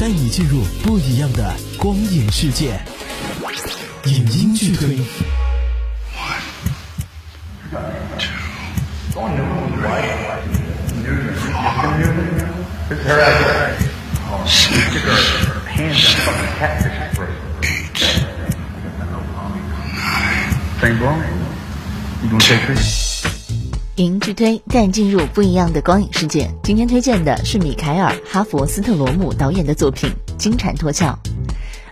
带你进入不一样的光影世界。影音巨推。影剧推带你进入不一样的光影世界。今天推荐的是米凯尔·哈佛斯特罗姆导演的作品《金蝉脱壳》。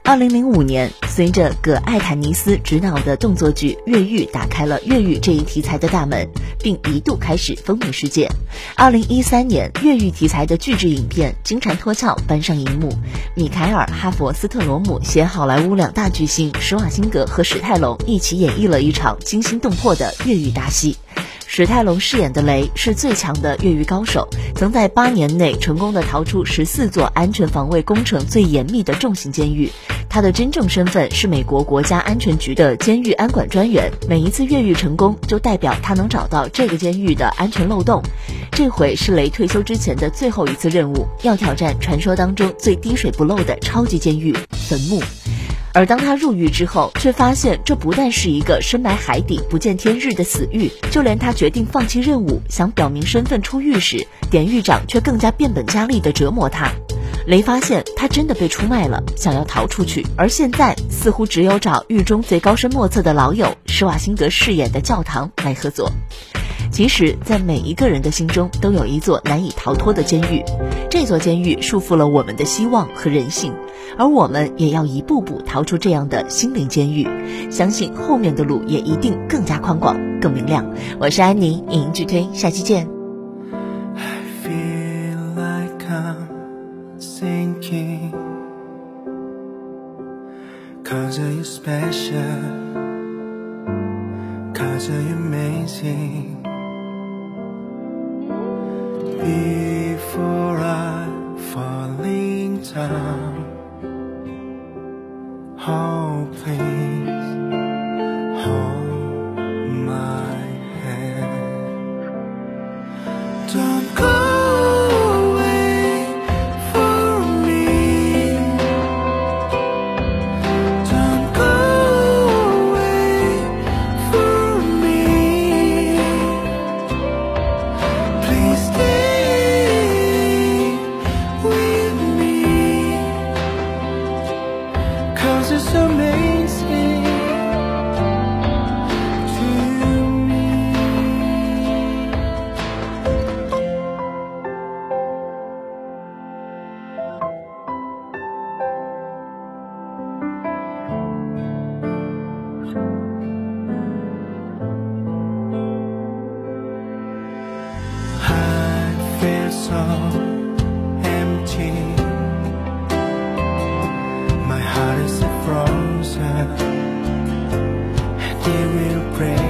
二零零五年，随着葛艾坦尼斯执导的动作剧《越狱》打开了越狱这一题材的大门，并一度开始风靡世界。二零一三年，越狱题材的巨制影片《金蝉脱壳》搬上荧幕，米凯尔·哈佛斯特罗姆携好莱坞两大巨星施瓦辛格和史泰龙一起演绎了一场惊心动魄的越狱大戏。史泰龙饰演的雷是最强的越狱高手，曾在八年内成功的逃出十四座安全防卫工程最严密的重型监狱。他的真正身份是美国国家安全局的监狱安管专员。每一次越狱成功，就代表他能找到这个监狱的安全漏洞。这回是雷退休之前的最后一次任务，要挑战传说当中最滴水不漏的超级监狱——坟墓。而当他入狱之后，却发现这不但是一个深埋海底、不见天日的死狱，就连他决定放弃任务、想表明身份出狱时，典狱长却更加变本加厉地折磨他。雷发现他真的被出卖了，想要逃出去，而现在似乎只有找狱中最高深莫测的老友施瓦辛格饰演的教堂来合作。其实，在每一个人的心中都有一座难以逃脱的监狱，这座监狱束缚了我们的希望和人性，而我们也要一步步逃出这样的心灵监狱。相信后面的路也一定更加宽广、更明亮。我是安妮，影音剧推，下期见。cause are you special，cause are you amazing before I falling down. pray.